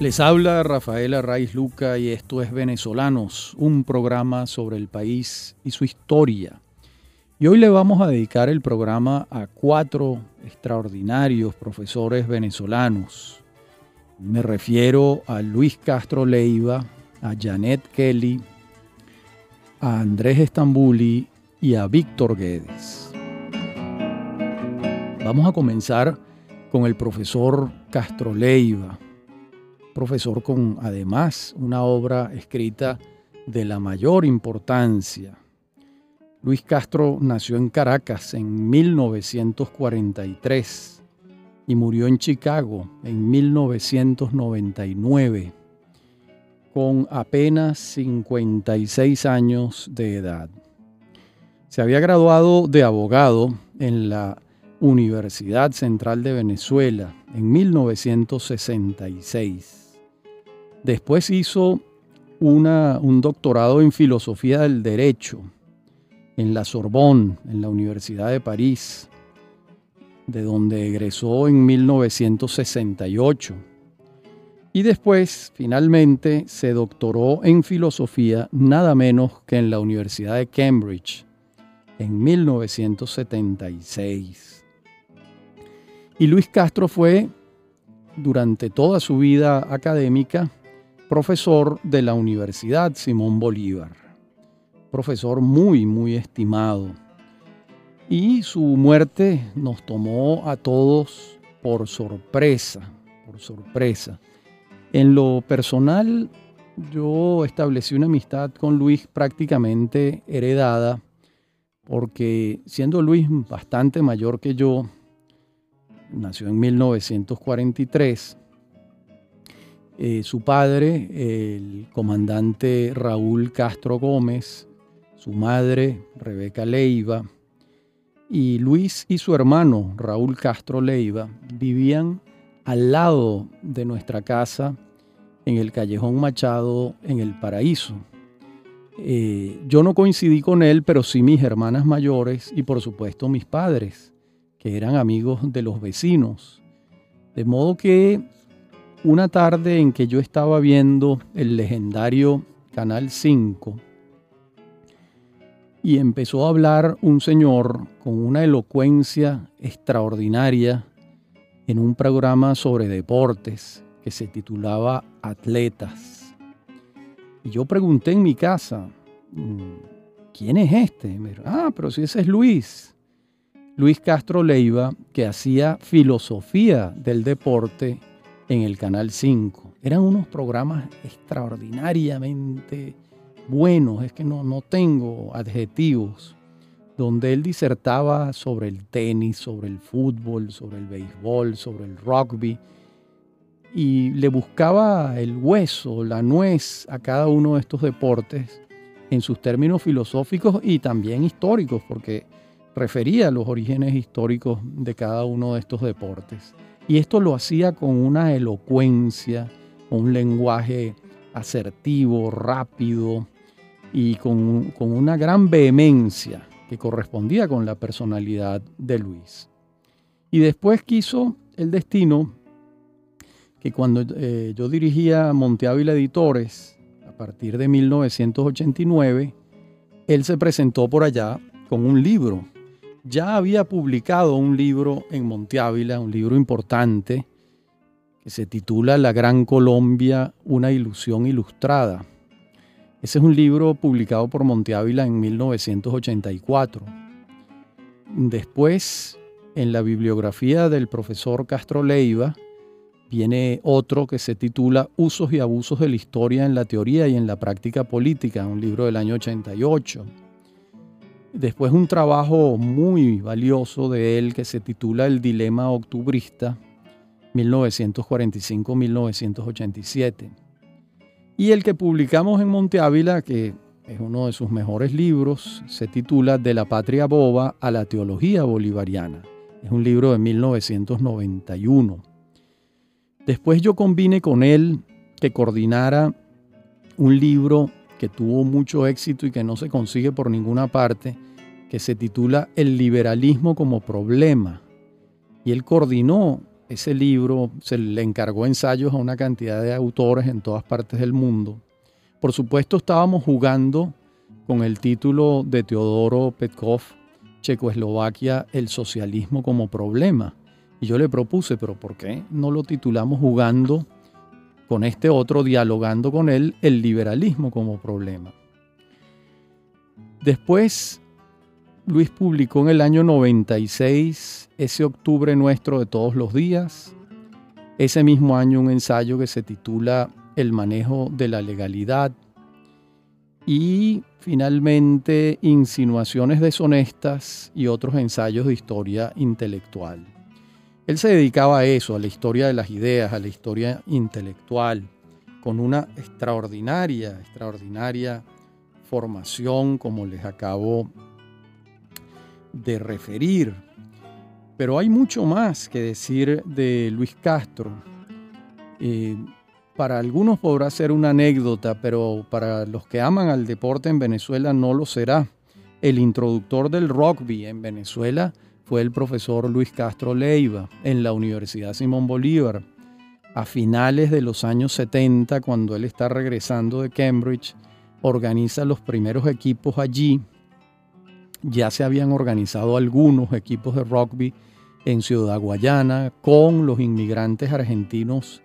Les habla Rafael Arraiz Luca y esto es Venezolanos, un programa sobre el país y su historia. Y hoy le vamos a dedicar el programa a cuatro extraordinarios profesores venezolanos. Me refiero a Luis Castro Leiva, a Janet Kelly, a Andrés Estambuli y a Víctor Guedes. Vamos a comenzar con el profesor Castro Leiva profesor con además una obra escrita de la mayor importancia. Luis Castro nació en Caracas en 1943 y murió en Chicago en 1999 con apenas 56 años de edad. Se había graduado de abogado en la Universidad Central de Venezuela en 1966 Después hizo un doctorado en filosofía del derecho en la Sorbonne, en la Universidad de París, de donde egresó en 1968. Y después, finalmente, se doctoró en filosofía nada menos que en la Universidad de Cambridge en 1976. Y Luis Castro fue, durante toda su vida académica, profesor de la Universidad Simón Bolívar, profesor muy, muy estimado. Y su muerte nos tomó a todos por sorpresa, por sorpresa. En lo personal, yo establecí una amistad con Luis prácticamente heredada, porque siendo Luis bastante mayor que yo, nació en 1943, eh, su padre, el comandante Raúl Castro Gómez, su madre, Rebeca Leiva, y Luis y su hermano, Raúl Castro Leiva, vivían al lado de nuestra casa en el Callejón Machado, en el Paraíso. Eh, yo no coincidí con él, pero sí mis hermanas mayores y por supuesto mis padres, que eran amigos de los vecinos. De modo que una tarde en que yo estaba viendo el legendario Canal 5 y empezó a hablar un señor con una elocuencia extraordinaria en un programa sobre deportes que se titulaba Atletas. Y yo pregunté en mi casa, mm, ¿quién es este? ah, pero si ese es Luis. Luis Castro Leiva, que hacía filosofía del deporte en el Canal 5. Eran unos programas extraordinariamente buenos, es que no, no tengo adjetivos, donde él disertaba sobre el tenis, sobre el fútbol, sobre el béisbol, sobre el rugby, y le buscaba el hueso, la nuez a cada uno de estos deportes en sus términos filosóficos y también históricos, porque refería los orígenes históricos de cada uno de estos deportes. Y esto lo hacía con una elocuencia, un lenguaje asertivo, rápido y con, una gran vehemencia que correspondía con la personalidad de Luis. Y después quiso el destino que cuando eh, yo dirigía Monte Ávila Editores, a partir de 1989, él se presentó por allá con un libro ya había publicado un libro en Monte Ávila, un libro importante, que se titula La Gran Colombia, una ilusión ilustrada. Ese es un libro publicado por Monte Ávila en 1984. Después, en la bibliografía del profesor Castro Leiva, viene otro que se titula Usos y abusos de la historia en la teoría y en la práctica política, un libro del año 88. Después un trabajo muy valioso de él que se titula El Dilema Octubrista, 1945-1987. Y el que publicamos en Monte Ávila, que es uno de sus mejores libros, se titula De la patria boba a la teología bolivariana. Es un libro de 1991. Después yo combine con él que coordinara un libro que tuvo mucho éxito y que no se consigue por ninguna parte, que se titula El liberalismo como problema. Y él coordinó ese libro se le encargó ensayos a una cantidad de autores en todas partes del mundo. Por supuesto estábamos jugando con el título de Teodoro Petkov, Checoslovaquia, el socialismo como problema. Y yo le propuse, pero ¿por qué no lo titulamos jugando con este otro, dialogando con él, el liberalismo como problema? Después, Luis publicó en el año 96 ese octubre nuestro de todos los días. Ese mismo año un ensayo que se titula El manejo de la legalidad. Y finalmente Insinuaciones deshonestas y otros ensayos de historia intelectual. Él se dedicaba a eso, a la historia de las ideas, a la historia intelectual, con una extraordinaria, extraordinaria formación, como les acabo de referir. Pero hay mucho más que decir de Luis Castro. Eh, para algunos podrá ser una anécdota, pero para los que aman al deporte en Venezuela no lo será. El introductor del rugby en Venezuela fue el profesor Luis Castro Leiva en la Universidad Simón Bolívar. A finales de los años 70, cuando él está regresando de Cambridge, organiza los primeros equipos allí. Ya se habían organizado algunos equipos de rugby en Ciudad Guayana con los inmigrantes argentinos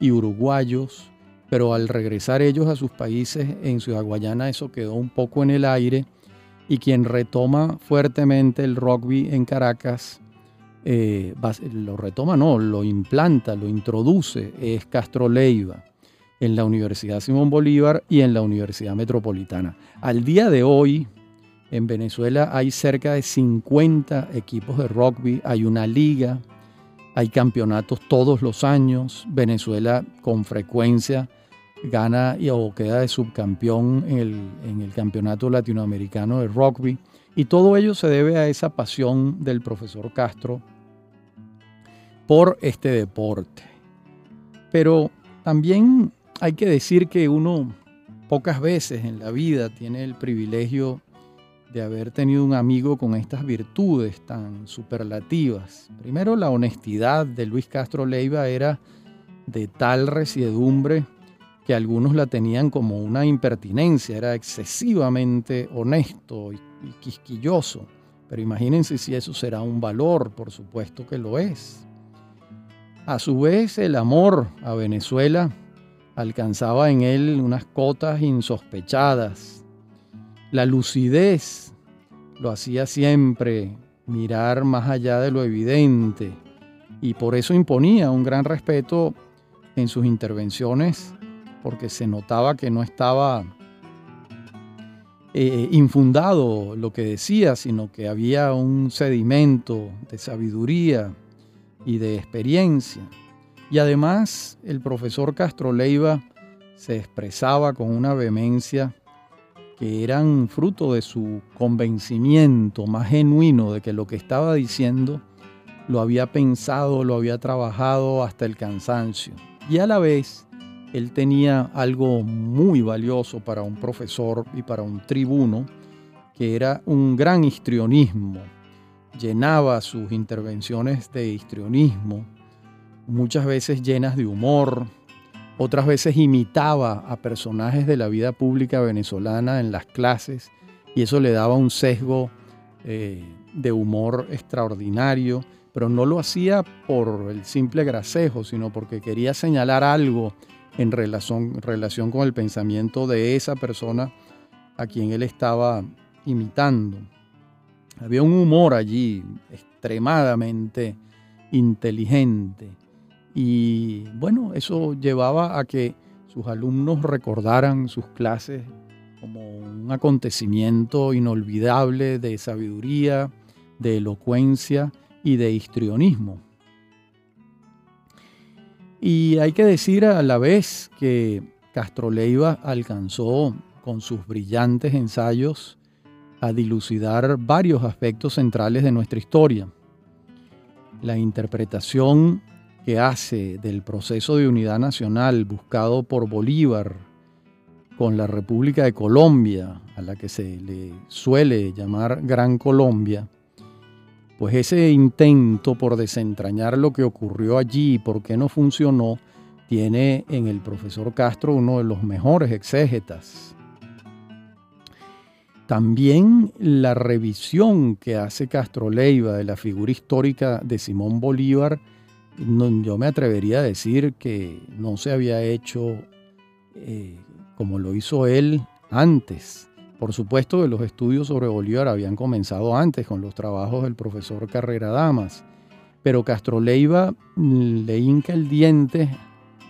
y uruguayos, pero al regresar ellos a sus países en Ciudad Guayana eso quedó un poco en el aire y quien retoma fuertemente el rugby en Caracas, eh, lo retoma, no, lo implanta, lo introduce, es Castro Leiva en la Universidad Simón Bolívar y en la Universidad Metropolitana. Al día de hoy, en Venezuela hay cerca de 50 equipos de rugby, hay una liga, hay campeonatos todos los años. Venezuela con frecuencia gana o queda de subcampeón en el, en el campeonato latinoamericano de rugby. Y todo ello se debe a esa pasión del profesor Castro por este deporte. Pero también hay que decir que uno pocas veces en la vida tiene el privilegio de haber tenido un amigo con estas virtudes tan superlativas. Primero, la honestidad de Luis Castro Leiva era de tal resiedumbre que algunos la tenían como una impertinencia, era excesivamente honesto y, quisquilloso. Pero imagínense si eso será un valor, por supuesto que lo es. A su vez, el amor a Venezuela alcanzaba en él unas cotas insospechadas. La lucidez lo hacía siempre mirar más allá de lo evidente y por eso imponía un gran respeto en sus intervenciones porque se notaba que no estaba eh, infundado lo que decía, sino que había un sedimento de sabiduría y de experiencia. Y además el profesor Castro Leiva se expresaba con una vehemencia que eran fruto de su convencimiento más genuino de que lo que estaba diciendo lo había pensado, lo había trabajado hasta el cansancio. Y a la vez él tenía algo muy valioso para un profesor y para un tribuno, que era un gran histrionismo. Llenaba sus intervenciones de histrionismo, muchas veces llenas de humor, otras veces imitaba a personajes de la vida pública venezolana en las clases y eso le daba un sesgo eh, de humor extraordinario, pero no lo hacía por el simple gracejo, sino porque quería señalar algo en relación, relación con el pensamiento de esa persona a quien él estaba imitando. Había un humor allí extremadamente inteligente y bueno, eso llevaba a que sus alumnos recordaran sus clases como un acontecimiento inolvidable de sabiduría, de elocuencia y de histrionismo. Y hay que decir a la vez que Castro Leiva alcanzó con sus brillantes ensayos a dilucidar varios aspectos centrales de nuestra historia. La interpretación que hace del proceso de unidad nacional buscado por Bolívar con la República de Colombia, a la que se le suele llamar Gran Colombia, pues ese intento por desentrañar lo que ocurrió allí y por qué no funcionó, tiene en el profesor Castro uno de los mejores exégetas. También la revisión que hace Castro Leiva de la figura histórica de Simón Bolívar, yo me atrevería a decir que no se había hecho eh, como lo hizo él antes. Por supuesto los estudios sobre Bolívar habían comenzado antes con los trabajos del profesor Carrera Damas, pero Castro Leiva le hinca el diente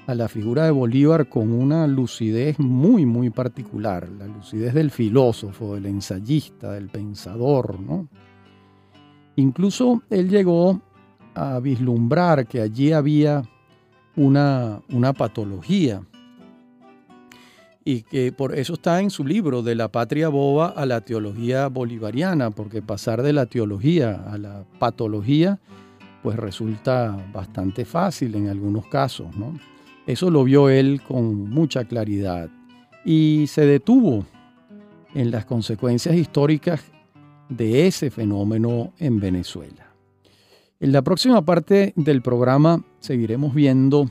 a la figura de Bolívar con una lucidez muy, muy particular, la lucidez del filósofo, del ensayista, del pensador. ¿no? Incluso él llegó a vislumbrar que allí había una, una patología y que por eso está en su libro de la patria boba a la teología bolivariana, porque pasar de la teología a la patología pues resulta bastante fácil en algunos casos, ¿no? Eso lo vio él con mucha claridad y se detuvo en las consecuencias históricas de ese fenómeno en Venezuela. En la próxima parte del programa seguiremos viendo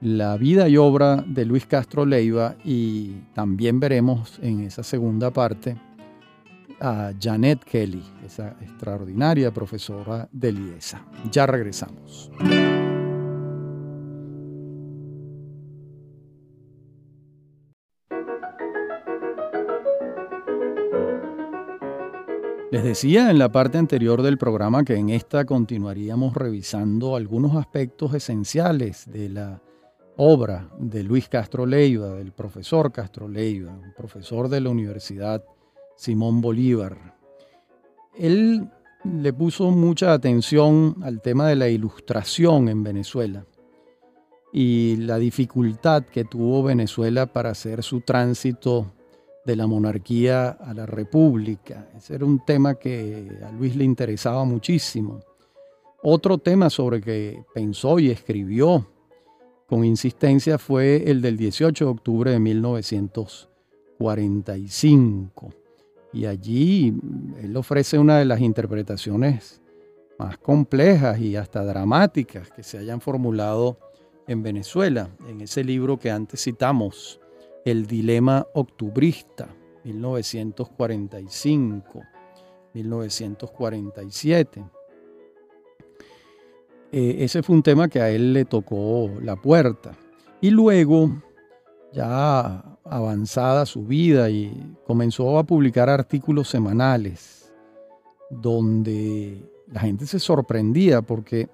la vida y obra de Luis Castro Leiva y también veremos en esa segunda parte a Janet Kelly, esa extraordinaria profesora de Liesa. Ya regresamos. Les decía en la parte anterior del programa que en esta continuaríamos revisando algunos aspectos esenciales de la obra de Luis Castro Leiva, del profesor Castro Leiva, un profesor de la Universidad Simón Bolívar. Él le puso mucha atención al tema de la ilustración en Venezuela y la dificultad que tuvo Venezuela para hacer su tránsito de la monarquía a la república. Ese era un tema que a Luis le interesaba muchísimo. Otro tema sobre que pensó y escribió con insistencia fue el del 18 de octubre de 1945. Y allí él ofrece una de las interpretaciones más complejas y hasta dramáticas que se hayan formulado en Venezuela, en ese libro que antes citamos, el dilema octubrista, 1945, 1947. Eh, ese fue un tema que a él le tocó la puerta. Y luego, ya avanzada su vida, y comenzó a publicar artículos semanales donde la gente se sorprendía porque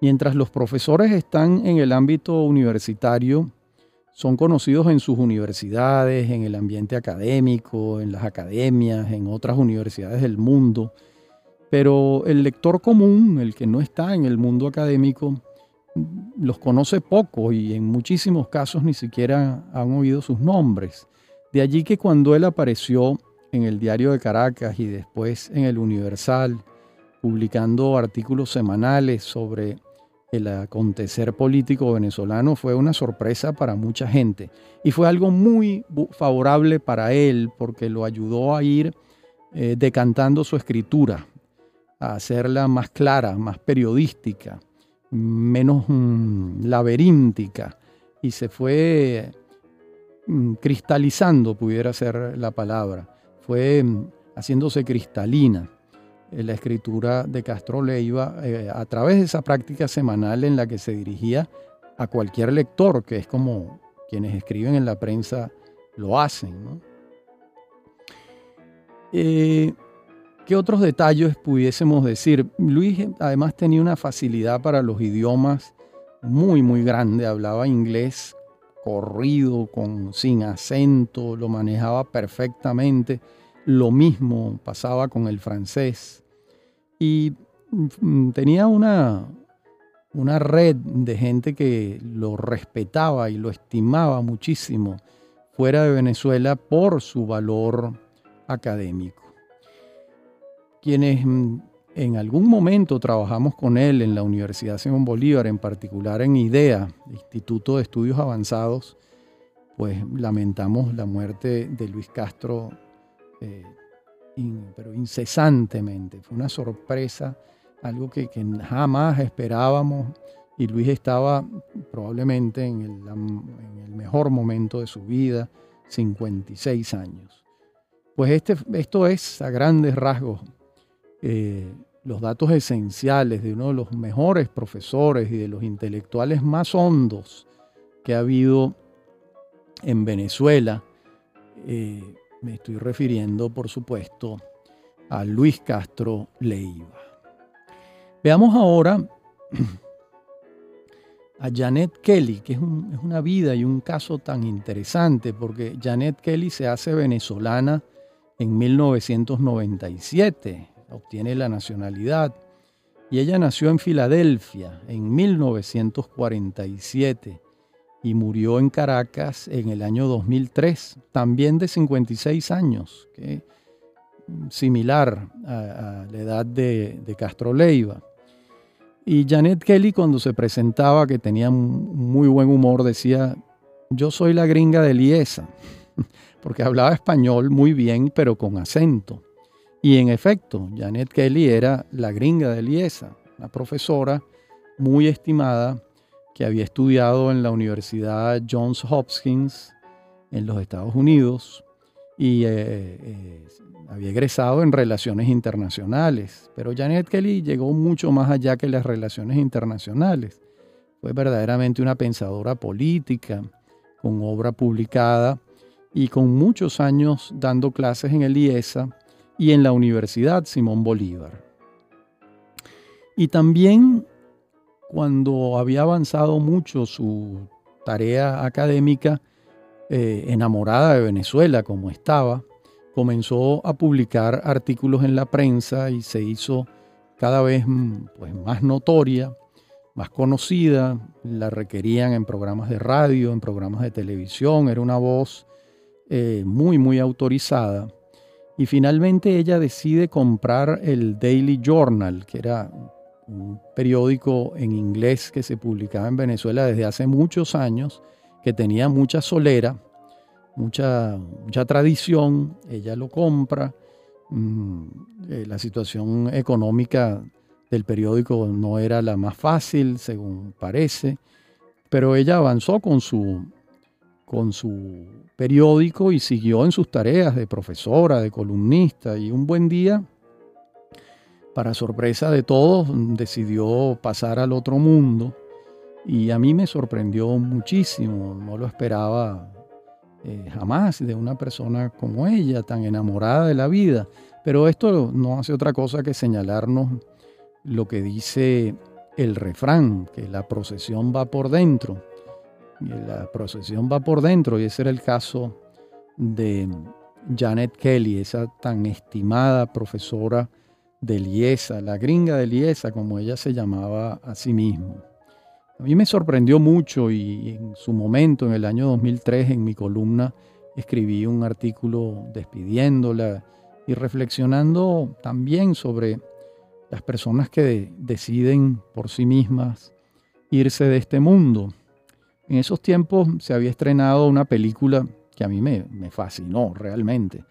mientras los profesores están en el ámbito universitario, son conocidos en sus universidades, en el ambiente académico, en las academias, en otras universidades del mundo. Pero el lector común, el que no está en el mundo académico, los conoce poco y en muchísimos casos ni siquiera han oído sus nombres. De allí que cuando él apareció en el Diario de Caracas y después en el Universal, publicando artículos semanales sobre el acontecer político venezolano fue una sorpresa para mucha gente y fue algo muy favorable para él porque lo ayudó a ir eh, decantando su escritura, a hacerla más clara, más periodística, menos mm, laberíntica. Y se fue mm, cristalizando, pudiera ser la palabra, fue mm, haciéndose cristalina. La escritura de Castro Leiva eh, a través de esa práctica semanal en la que se dirigía a cualquier lector, que es como quienes escriben en la prensa lo hacen. Eh, ¿Qué otros detalles pudiésemos decir? Luis además tenía una facilidad para los idiomas muy, muy grande. Hablaba inglés corrido, con, sin acento, lo manejaba perfectamente. Lo mismo pasaba con el francés. Y mm, tenía una, una red de gente que lo respetaba y lo estimaba muchísimo fuera de Venezuela por su valor académico. Quienes mm, en algún momento trabajamos con él en la Universidad Simón Bolívar, en particular en IDEA, Instituto de Estudios Avanzados, pues lamentamos la muerte de Luis Castro eh, pero incesantemente. Fue una sorpresa algo que, jamás esperábamos y Luis estaba probablemente en el, mejor momento de su vida, 56 años. Pues este, esto es a grandes rasgos eh, los datos esenciales de uno de los mejores profesores y de los intelectuales más hondos que ha habido en Venezuela. Eh, me estoy refiriendo, por supuesto, a Luis Castro Leiva. Veamos ahora a Janet Kelly, que es, es, una vida y un caso tan interesante, porque Janet Kelly se hace venezolana en 1997 obtiene la nacionalidad y ella nació en Filadelfia en 1947 y murió en Caracas en el año 2003, también de 56 años, que similar a, la edad de, de, Castro Leiva. Y Janet Kelly cuando se presentaba, que tenía muy buen humor, decía, yo soy la gringa de Liesa, porque hablaba español muy bien, pero con acento. Y en efecto, Janet Kelly era la gringa de Liesa, una profesora muy estimada que había estudiado en la Universidad Johns Hopkins en los Estados Unidos y eh, eh, había egresado en relaciones internacionales. Pero Janet Kelly llegó mucho más allá que las relaciones internacionales. Fue verdaderamente una pensadora política, con obra publicada y con muchos años dando clases en el y en la Universidad Simón Bolívar. Y también cuando había avanzado mucho su tarea académica, eh, enamorada de Venezuela como estaba, comenzó a publicar artículos en la prensa y se hizo cada vez mm, pues, más notoria, más conocida, la requerían en programas de radio, en programas de televisión, era una voz eh, muy, muy autorizada. Y finalmente ella decide comprar el Daily Journal, que era un periódico en inglés que se publicaba en Venezuela desde hace muchos años, que tenía mucha solera, mucha, mucha tradición. Ella lo compra. Mm, eh, la situación económica del periódico no era la más fácil, según parece, pero ella avanzó con su, con su periódico y siguió en sus tareas de profesora, de columnista y un buen día, para sorpresa de todos, decidió pasar al otro mundo y a mí me sorprendió muchísimo, no lo esperaba eh, jamás de una persona como ella, tan enamorada de la vida. Pero esto no hace otra cosa que señalarnos lo que dice el refrán, que la procesión va por dentro la procesión va por dentro y ese era el caso de Janet Kelly, esa tan estimada profesora de Liesa, la gringa de Liesa, como ella se llamaba a sí misma. A mí me sorprendió mucho y en su momento, en el año 2003, en mi columna, escribí un artículo despidiéndola y reflexionando también sobre las personas que deciden por sí mismas irse de este mundo. En esos tiempos se había estrenado una película que a mí me, fascinó realmente.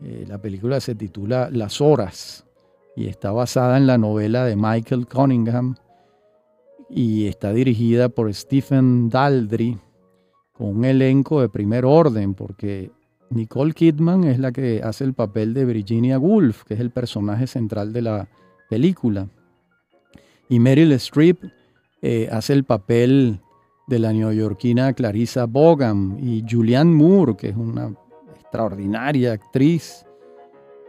Eh, la película se titula Las Horas y está basada en la novela de Michael Cunningham y está dirigida por Stephen Daldry con un elenco de primer orden porque Nicole Kidman es la que hace el papel de Virginia Woolf, que es el personaje central de la película. Y Meryl Streep eh, hace el papel de la neoyorquina Clarissa Bogan y Julianne Moore, que es una extraordinaria actriz,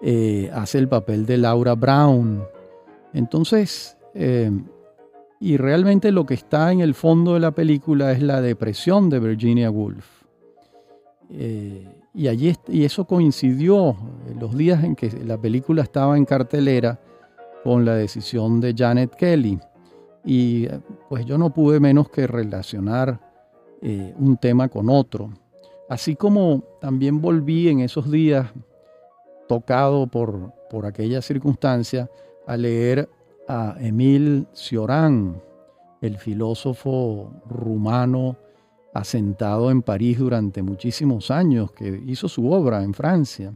eh, hace el papel de Laura Brown. Entonces, eh, y realmente lo que está en el fondo de la película es la depresión de Virginia Woolf. Eh, y, allí, y eso coincidió en los días en que la película estaba en cartelera con la decisión de Janet Kelly. Y pues yo no pude menos que relacionar eh, un tema con otro. Así como también volví en esos días, tocado por, por aquella circunstancia, a leer a Emil Cioran, el filósofo rumano asentado en París durante muchísimos años, que hizo su obra en Francia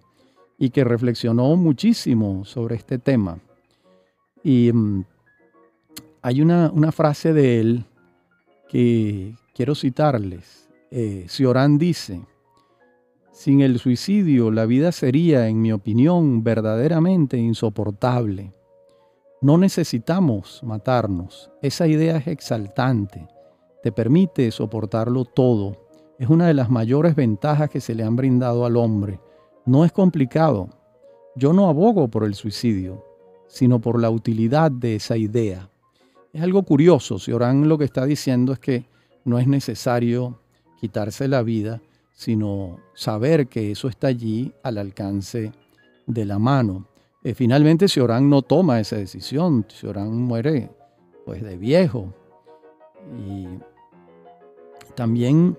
y que reflexionó muchísimo sobre este tema. Y mm, hay una, frase de él que quiero citarles. Eh, Ciorán dice, sin el suicidio la vida sería, en mi opinión, verdaderamente insoportable. No necesitamos matarnos. Esa idea es exaltante. Te permite soportarlo todo. Es una de las mayores ventajas que se le han brindado al hombre. No es complicado. Yo no abogo por el suicidio, sino por la utilidad de esa idea. Es algo curioso. Si Orán lo que está diciendo es que no es necesario quitarse la vida, sino saber que eso está allí al alcance de la mano. Eh, finalmente, Orán no toma esa decisión. Orán muere pues de viejo. Y también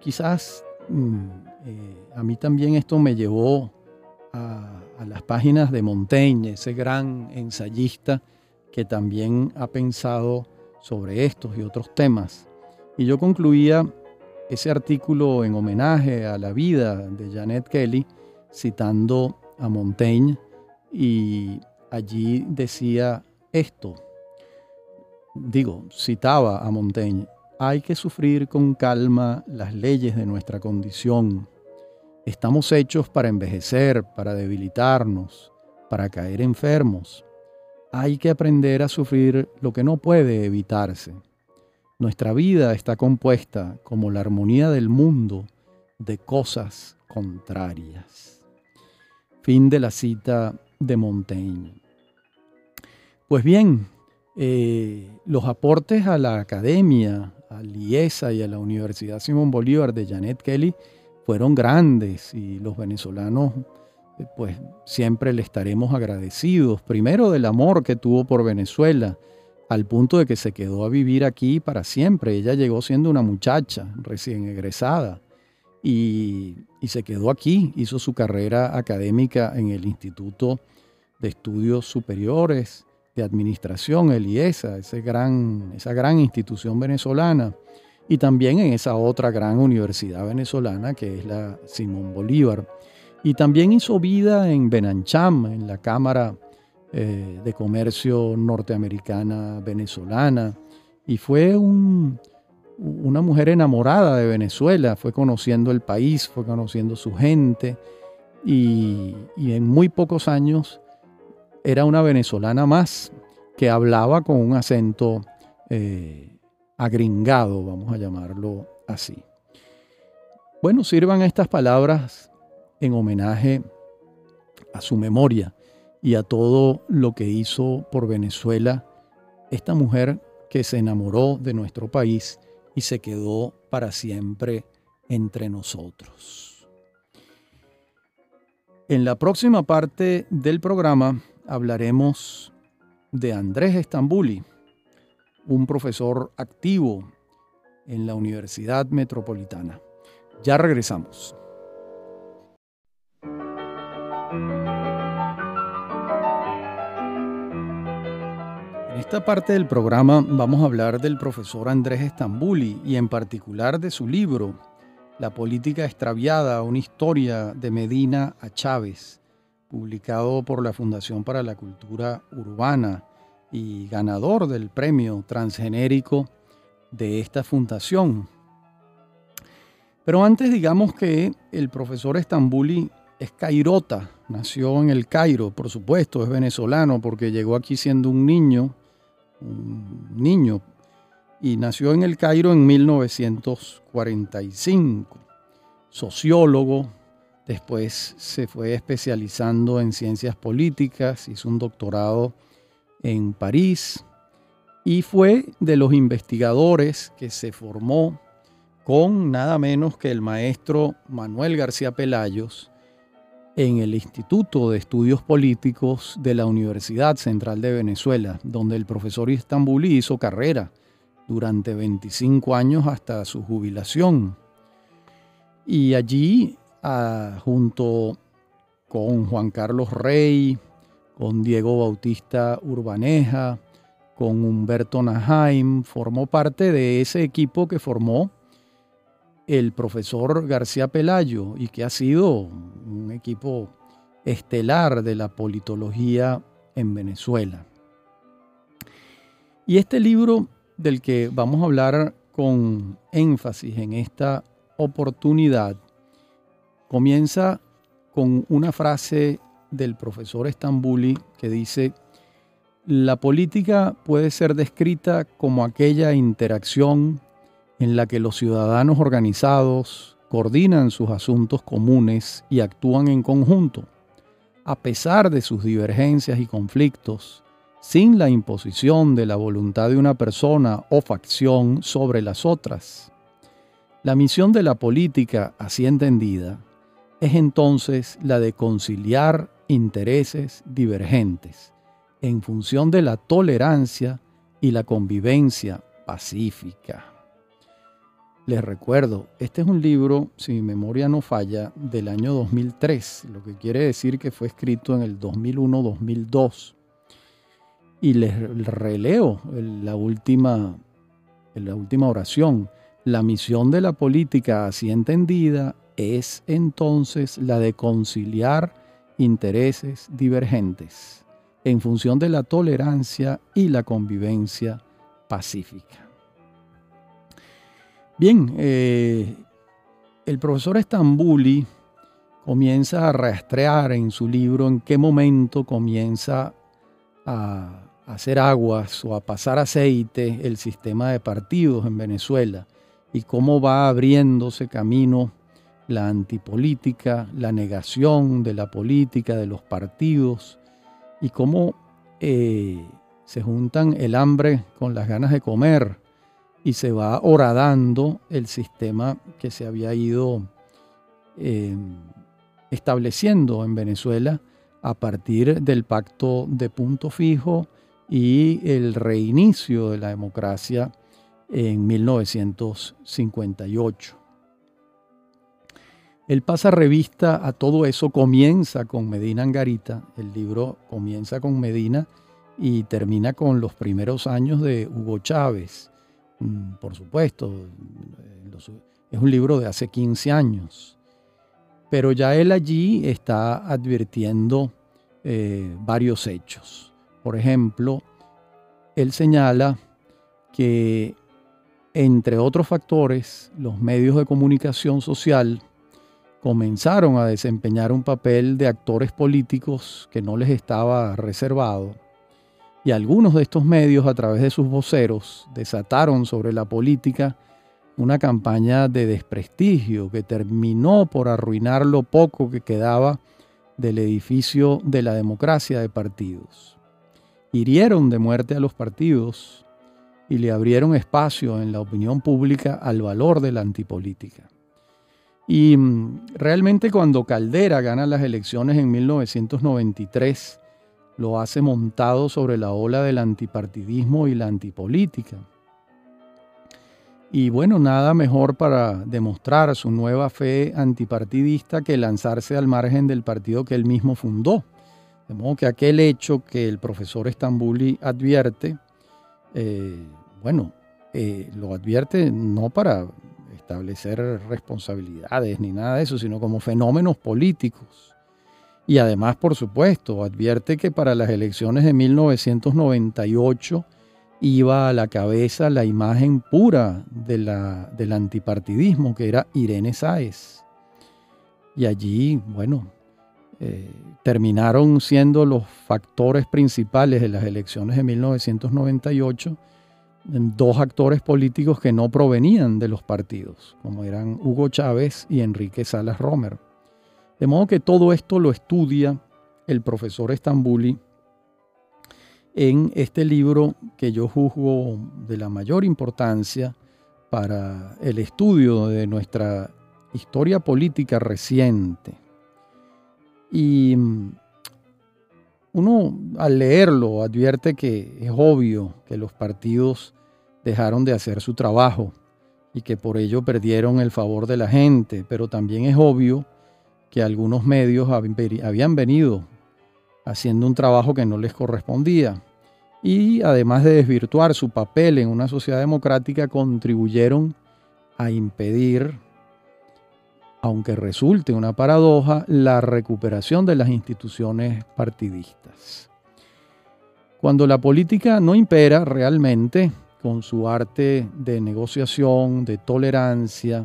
quizás mm, eh, a mí también esto me llevó a, las páginas de Montaigne, ese gran ensayista que también ha pensado sobre estos y otros temas. Y yo concluía ese artículo en homenaje a la vida de Janet Kelly, citando a Montaigne, y allí decía esto, digo, citaba a Montaigne, hay que sufrir con calma las leyes de nuestra condición. Estamos hechos para envejecer, para debilitarnos, para caer enfermos. Hay que aprender a sufrir lo que no puede evitarse. Nuestra vida está compuesta, como la armonía del mundo, de cosas contrarias. Fin de la cita de Montaigne. Pues bien, eh, los aportes a la academia, a IESA y a la Universidad Simón Bolívar de Janet Kelly fueron grandes y los venezolanos pues siempre le estaremos agradecidos, primero del amor que tuvo por Venezuela, al punto de que se quedó a vivir aquí para siempre. Ella llegó siendo una muchacha recién egresada y, se quedó aquí, hizo su carrera académica en el Instituto de Estudios Superiores de Administración, el IESA, esa gran institución venezolana, y también en esa otra gran universidad venezolana que es la Simón Bolívar. Y también hizo vida en Benancham, en la Cámara eh, de comercio norteamericana venezolana. Y fue una mujer enamorada de Venezuela, fue conociendo el país, fue conociendo su gente. Y, en muy pocos años era una venezolana más que hablaba con un acento eh, agringado, vamos a llamarlo así. Bueno, sirvan estas palabras en homenaje a su memoria y a todo lo que hizo por Venezuela esta mujer que se enamoró de nuestro país y se quedó para siempre entre nosotros. En la próxima parte del programa hablaremos de Andrés Estambuli, un profesor activo en la Universidad Metropolitana. Ya regresamos. Esta parte del programa vamos a hablar del profesor Andrés Estambuli y en particular de su libro, La política extraviada, una historia de Medina a Chávez, publicado por la Fundación para la Cultura Urbana y ganador del premio transgenérico de esta fundación. Pero antes digamos que el profesor Estambuli es cairota, nació en el Cairo, por supuesto, es venezolano porque llegó aquí siendo un niño un niño, y nació en el Cairo en 1945. Sociólogo, después se fue especializando en ciencias políticas, hizo un doctorado en París y fue de los investigadores que se formó con nada menos que el maestro Manuel García Pelayos, en el Instituto de Estudios Políticos de la Universidad Central de Venezuela, donde el profesor Istambulí hizo carrera durante 25 años hasta su jubilación. Y allí, ah, junto con Juan Carlos Rey, con Diego Bautista Urbaneja, con Humberto Najaim, formó parte de ese equipo que formó el profesor García Pelayo y que ha sido un equipo estelar de la politología en Venezuela. Y este libro del que vamos a hablar con énfasis en esta oportunidad comienza con una frase del profesor Estambuli que dice, la política puede ser descrita como aquella interacción en la que los ciudadanos organizados coordinan sus asuntos comunes y actúan en conjunto, a pesar de sus divergencias y conflictos, sin la imposición de la voluntad de una persona o facción sobre las otras. La misión de la política, así entendida, es entonces la de conciliar intereses divergentes en función de la tolerancia y la convivencia pacífica. Les recuerdo, este es un libro, si mi memoria no falla, del año 2003, lo que quiere decir que fue escrito en el 2001-2002. Y les releo la última, la última oración. La misión de la política así entendida es entonces la de conciliar intereses divergentes en función de la tolerancia y la convivencia pacífica. Bien, eh, el profesor Estambuli comienza a rastrear en su libro en qué momento comienza a hacer aguas o a pasar aceite el sistema de partidos en Venezuela y cómo va abriéndose camino la antipolítica, la negación de la política, de los partidos y cómo eh, se juntan el hambre con las ganas de comer y se va horadando el sistema que se había ido eh, estableciendo en Venezuela a partir del pacto de punto fijo y el reinicio de la democracia en 1958. Él pasa revista a todo eso, comienza con Medina Angarita, el libro comienza con Medina y termina con los primeros años de Hugo Chávez. Mm, por supuesto, es un libro de hace 15 años, pero ya él allí está advirtiendo eh, varios hechos. Por ejemplo, él señala que, entre otros factores, los medios de comunicación social comenzaron a desempeñar un papel de actores políticos que no les estaba reservado y algunos de estos medios, a través de sus voceros, desataron sobre la política una campaña de desprestigio que terminó por arruinar lo poco que quedaba del edificio de la democracia de partidos. Hirieron de muerte a los partidos y le abrieron espacio en la opinión pública al valor de la antipolítica. Y mm, realmente cuando Caldera gana las elecciones en 1993, lo hace montado sobre la ola del antipartidismo y la antipolítica. Y bueno, nada mejor para demostrar su nueva fe antipartidista que lanzarse al margen del partido que él mismo fundó. De modo que aquel hecho que el profesor Estambuli advierte, eh, bueno, eh, lo advierte no para establecer responsabilidades ni nada de eso, sino como fenómenos políticos y además, por supuesto, advierte que para las elecciones de 1998 iba a la cabeza la imagen pura de la, del antipartidismo, que era Irene Sáez. Y allí, bueno, eh, terminaron siendo los factores principales de las elecciones de 1998 dos actores políticos que no provenían de los partidos, como eran Hugo Chávez y Enrique Salas Romer. De modo que todo esto lo estudia el profesor Estambuli en este libro que yo juzgo de la mayor importancia para el estudio de nuestra historia política reciente. Y mm, uno al leerlo advierte que es obvio que los partidos dejaron de hacer su trabajo y que por ello perdieron el favor de la gente, pero también es obvio que algunos medios habían venido haciendo un trabajo que no les correspondía y además de desvirtuar su papel en una sociedad democrática, contribuyeron a impedir, aunque resulte una paradoja, la recuperación de las instituciones partidistas. Cuando la política no impera realmente, con su arte de negociación, de tolerancia,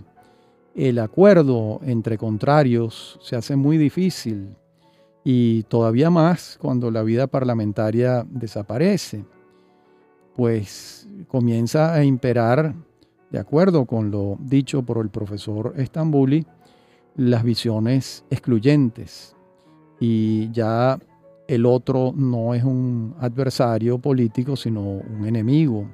el acuerdo entre contrarios se hace muy difícil y todavía más cuando la vida parlamentaria desaparece, pues comienza a imperar, de acuerdo con lo dicho por el profesor Estambuli, las visiones excluyentes y ya el otro no es un adversario político, sino un enemigo.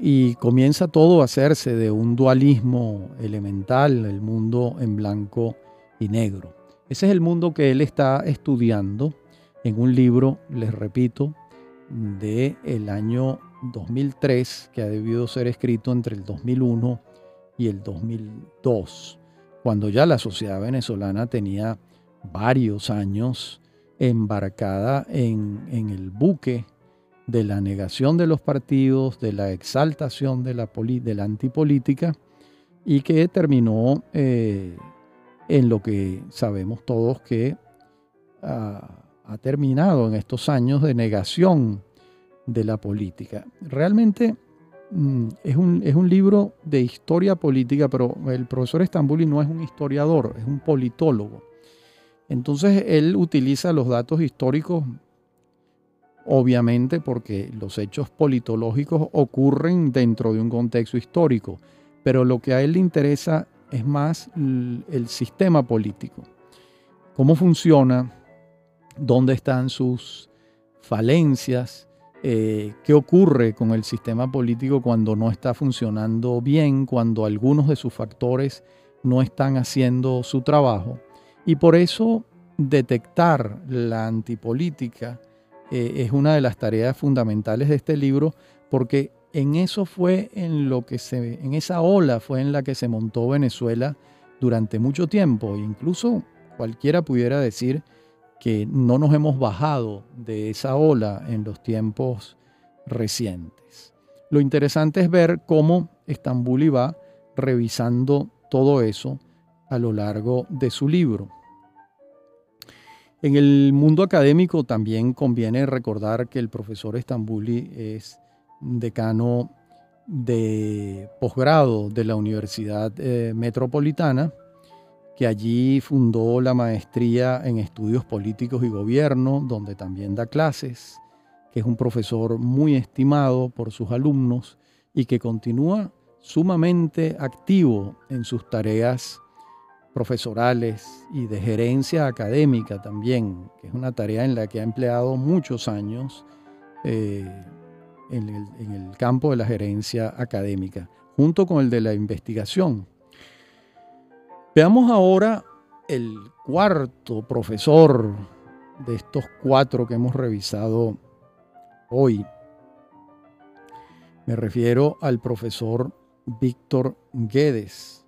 Y comienza todo a hacerse de un dualismo elemental, el mundo en blanco y negro. Ese es el mundo que él está estudiando en un libro, les repito, de el año 2003, que ha debido ser escrito entre el 2001 y el 2002, cuando ya la sociedad venezolana tenía varios años embarcada en, el buque de la negación de los partidos, de la exaltación de la, antipolítica y que terminó eh, en lo que sabemos todos que ha, terminado en estos años de negación de la política. Realmente mm, es, un, es, un, libro de historia política, pero el profesor Estambuli no es un historiador, es un politólogo. Entonces él utiliza los datos históricos obviamente porque los hechos politológicos ocurren dentro de un contexto histórico, pero lo que a él le interesa es más el sistema político, cómo funciona, dónde están sus falencias, eh, qué ocurre con el sistema político cuando no está funcionando bien, cuando algunos de sus factores no están haciendo su trabajo. Y por eso detectar la antipolítica, eh, es una de las tareas fundamentales de este libro porque en eso fue en lo que se, en esa ola fue en la que se montó Venezuela durante mucho tiempo. Incluso cualquiera pudiera decir que no nos hemos bajado de esa ola en los tiempos recientes. Lo interesante es ver cómo Estambul va revisando todo eso a lo largo de su libro. En el mundo académico también conviene recordar que el profesor Estambuli es decano de posgrado de la Universidad eh, Metropolitana, que allí fundó la maestría en estudios políticos y gobierno, donde también da clases, que es un profesor muy estimado por sus alumnos y que continúa sumamente activo en sus tareas profesorales y de gerencia académica también, que es una tarea en la que ha empleado muchos años eh, en, el, en el campo de la gerencia académica, junto con el de la investigación. Veamos ahora el cuarto profesor de estos cuatro que hemos revisado hoy. Me refiero al profesor Víctor Guedes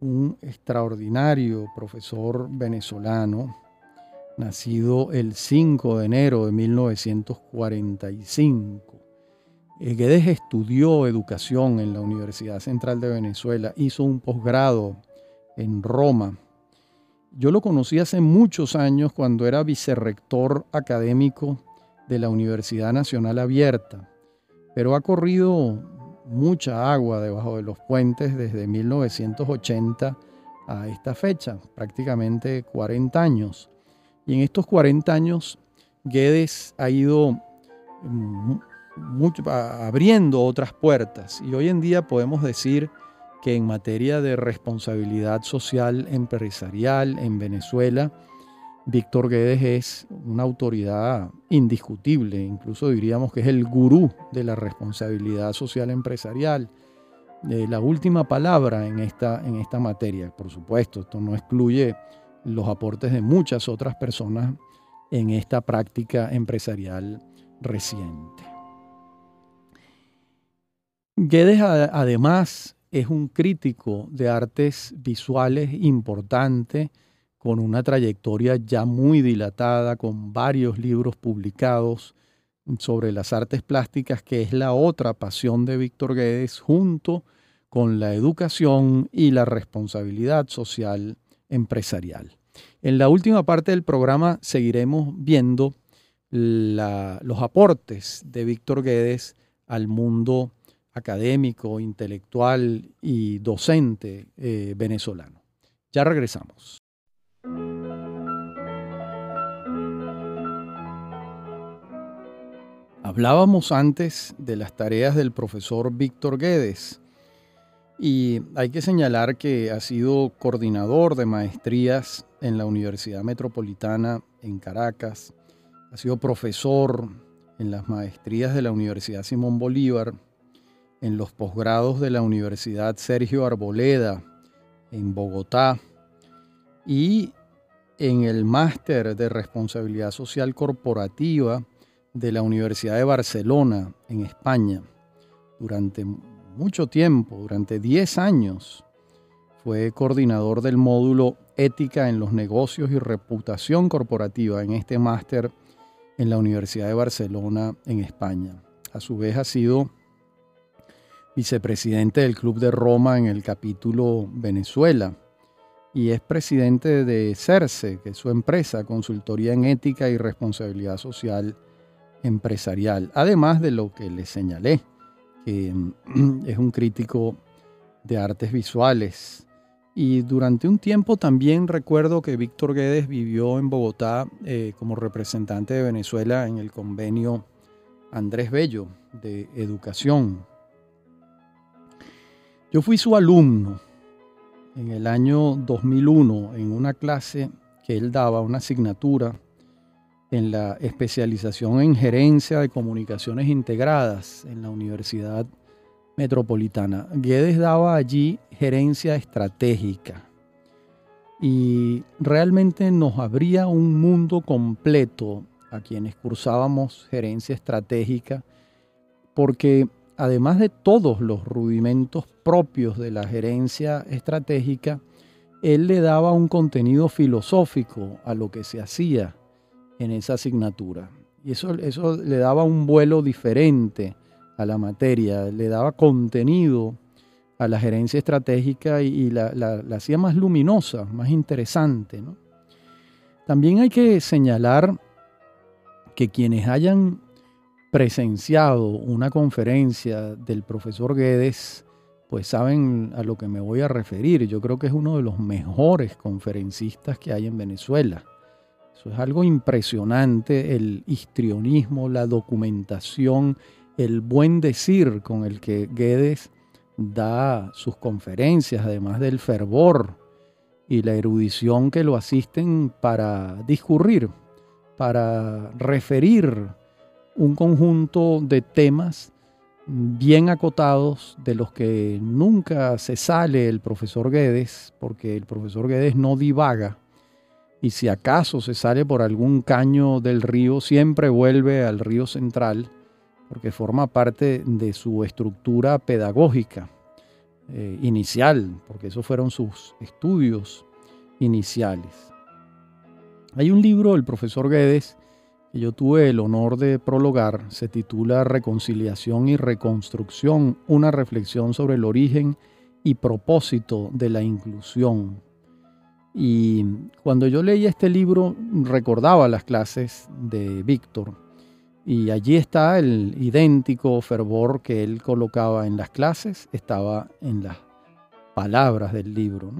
un extraordinario profesor venezolano, nacido el 5 de enero de 1945. Guedes estudió educación en la Universidad Central de Venezuela, hizo un posgrado en Roma. Yo lo conocí hace muchos años cuando era vicerrector académico de la Universidad Nacional Abierta, pero ha corrido mucha agua debajo de los puentes desde 1980 a esta fecha, prácticamente 40 años. Y en estos 40 años, Guedes ha ido mm, abriendo otras puertas y hoy en día podemos decir que en materia de responsabilidad social empresarial en Venezuela, Víctor Guedes es una autoridad indiscutible, incluso diríamos que es el gurú de la responsabilidad social empresarial. Eh, la última palabra en esta, en esta materia, por supuesto, esto no excluye los aportes de muchas otras personas en esta práctica empresarial reciente. Guedes además es un crítico de artes visuales importante, con una trayectoria ya muy dilatada, con varios libros publicados sobre las artes plásticas, que es la otra pasión de Víctor Guedes, junto con la educación y la responsabilidad social empresarial. En la última parte del programa seguiremos viendo los aportes de Víctor Guedes al mundo académico, intelectual y docente eh, venezolano. Ya regresamos. Hablábamos antes de las tareas del profesor Víctor Guedes y hay que señalar que ha sido coordinador de maestrías en la Universidad Metropolitana en Caracas, ha sido profesor en las maestrías de la Universidad Simón Bolívar, en los posgrados de la Universidad Sergio Arboleda en Bogotá y en el máster de responsabilidad social corporativa de la Universidad de Barcelona en España. Durante mucho tiempo, durante 10 años, fue coordinador del módulo Ética en los negocios y reputación corporativa en este máster en la Universidad de Barcelona en España. A su vez ha sido vicepresidente del Club de Roma en el capítulo Venezuela y es presidente de CERCE, que es su empresa, Consultoría en Ética y Responsabilidad Social Empresarial, además de lo que le señalé, que es un crítico de artes visuales. Y durante un tiempo también recuerdo que Víctor Guedes vivió en Bogotá eh, como representante de Venezuela en el convenio Andrés Bello de Educación, yo fui su alumno en el año 2001 en una clase que él daba, una asignatura en la especialización en gerencia de comunicaciones integradas en la Universidad Metropolitana. Guedes daba allí gerencia estratégica y realmente nos abría un mundo completo a quienes cursábamos gerencia estratégica porque además de todos los rudimentos propios de la gerencia estratégica, él le daba un contenido filosófico a lo que se hacía en esa asignatura. Y eso, eso le daba un vuelo diferente a la materia, le daba contenido a la gerencia estratégica y, la, la, hacía más luminosa, más interesante. También hay que señalar que quienes hayan presenciado una conferencia del profesor Guedes, pues saben a lo que me voy a referir. Yo creo que es uno de los mejores conferencistas que hay en Venezuela. Eso es algo impresionante, el histrionismo, la documentación, el buen decir con el que Guedes da sus conferencias, además del fervor y la erudición que lo asisten para discurrir, para referir un conjunto de temas bien acotados de los que nunca se sale el profesor Guedes, porque el profesor Guedes no divaga, y si acaso se sale por algún caño del río, siempre vuelve al río central, porque forma parte de su estructura pedagógica eh, inicial, porque esos fueron sus estudios iniciales. Hay un libro del profesor Guedes que yo tuve el honor de prologar se titula Reconciliación y Reconstrucción, una reflexión sobre el origen y propósito de la inclusión. Y cuando yo leí este libro recordaba las clases de Víctor y allí está el idéntico fervor que él colocaba en las clases, estaba en las palabras del libro.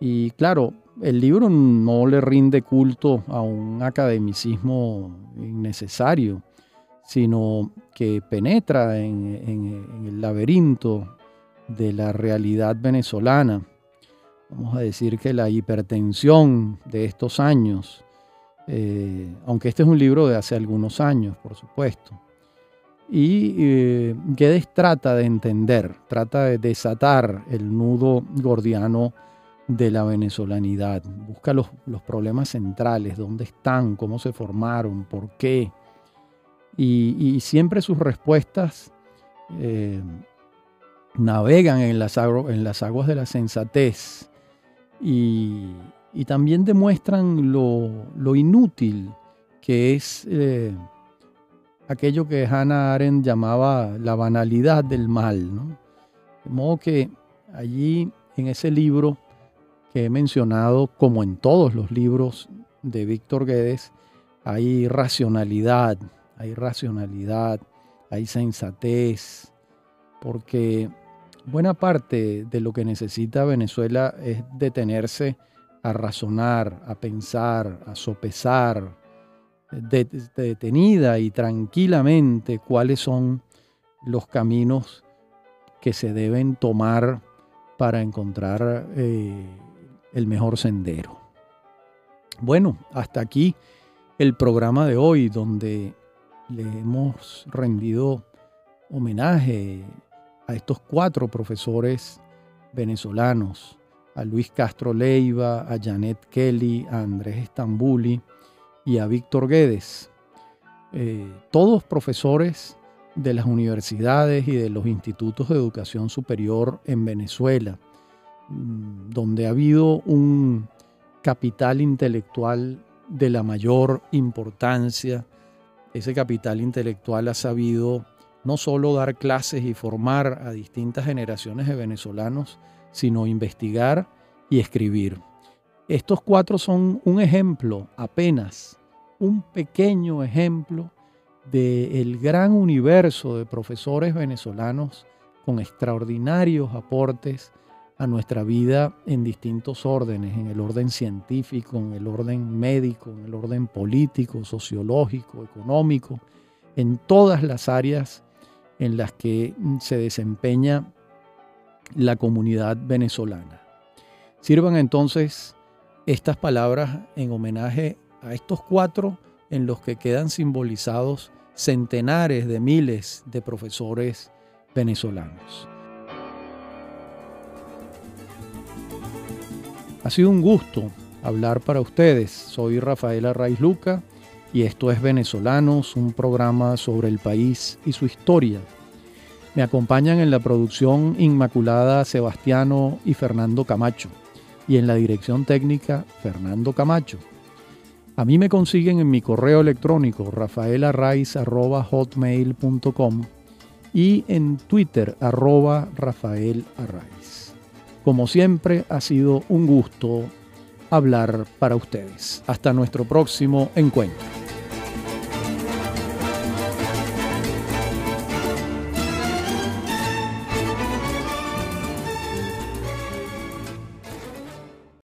Y claro, el libro no le rinde culto a un academicismo innecesario, sino que penetra en, el laberinto de la realidad venezolana. Vamos a decir que la hipertensión de estos años, eh, aunque este es un libro de hace algunos años, por supuesto, y eh, Guedes trata de entender, trata de desatar el nudo gordiano de la venezolanidad. Busca los, problemas centrales, dónde están, cómo se formaron, por qué. Y, siempre sus respuestas eh, navegan en las, en las, aguas de la sensatez y, también demuestran lo, inútil que es eh, aquello que Hannah Arendt llamaba la banalidad del mal. De modo que allí en ese libro que he mencionado, como en todos los libros de Víctor Guedes, hay racionalidad, hay racionalidad, hay sensatez, porque buena parte de lo que necesita Venezuela es detenerse a razonar, a pensar, a sopesar detenida y tranquilamente cuáles son los caminos que se deben tomar para encontrar eh, el mejor sendero. Bueno, hasta aquí el programa de hoy donde le hemos rendido homenaje a estos cuatro profesores venezolanos, a Luis Castro Leiva, a Janet Kelly, a Andrés Estambuli y a Víctor Guedes, eh, todos profesores de las universidades y de los institutos de educación superior en Venezuela, donde ha habido un capital intelectual de la mayor importancia. Ese capital intelectual ha sabido no solo dar clases y formar a distintas generaciones de venezolanos, sino investigar y escribir. Estos cuatro son un ejemplo, apenas un pequeño ejemplo del gran universo de profesores venezolanos con extraordinarios aportes a nuestra vida en distintos órdenes, en el orden científico, en el orden médico, en el orden político, sociológico, económico, en todas las áreas en las que se desempeña la comunidad venezolana. Sirvan entonces estas palabras en homenaje a estos cuatro en los que quedan simbolizados centenares de miles de profesores venezolanos. Ha sido un gusto hablar para ustedes. Soy Rafael Arraiz Luca y esto es Venezolanos, un programa sobre el país y su historia. Me acompañan en la producción Inmaculada Sebastiano y Fernando Camacho y en la dirección técnica Fernando Camacho. A mí me consiguen en mi correo electrónico rafaelarraiz.hotmail.com y en Twitter arroba Como siempre, ha sido un gusto hablar para ustedes. Hasta nuestro próximo encuentro.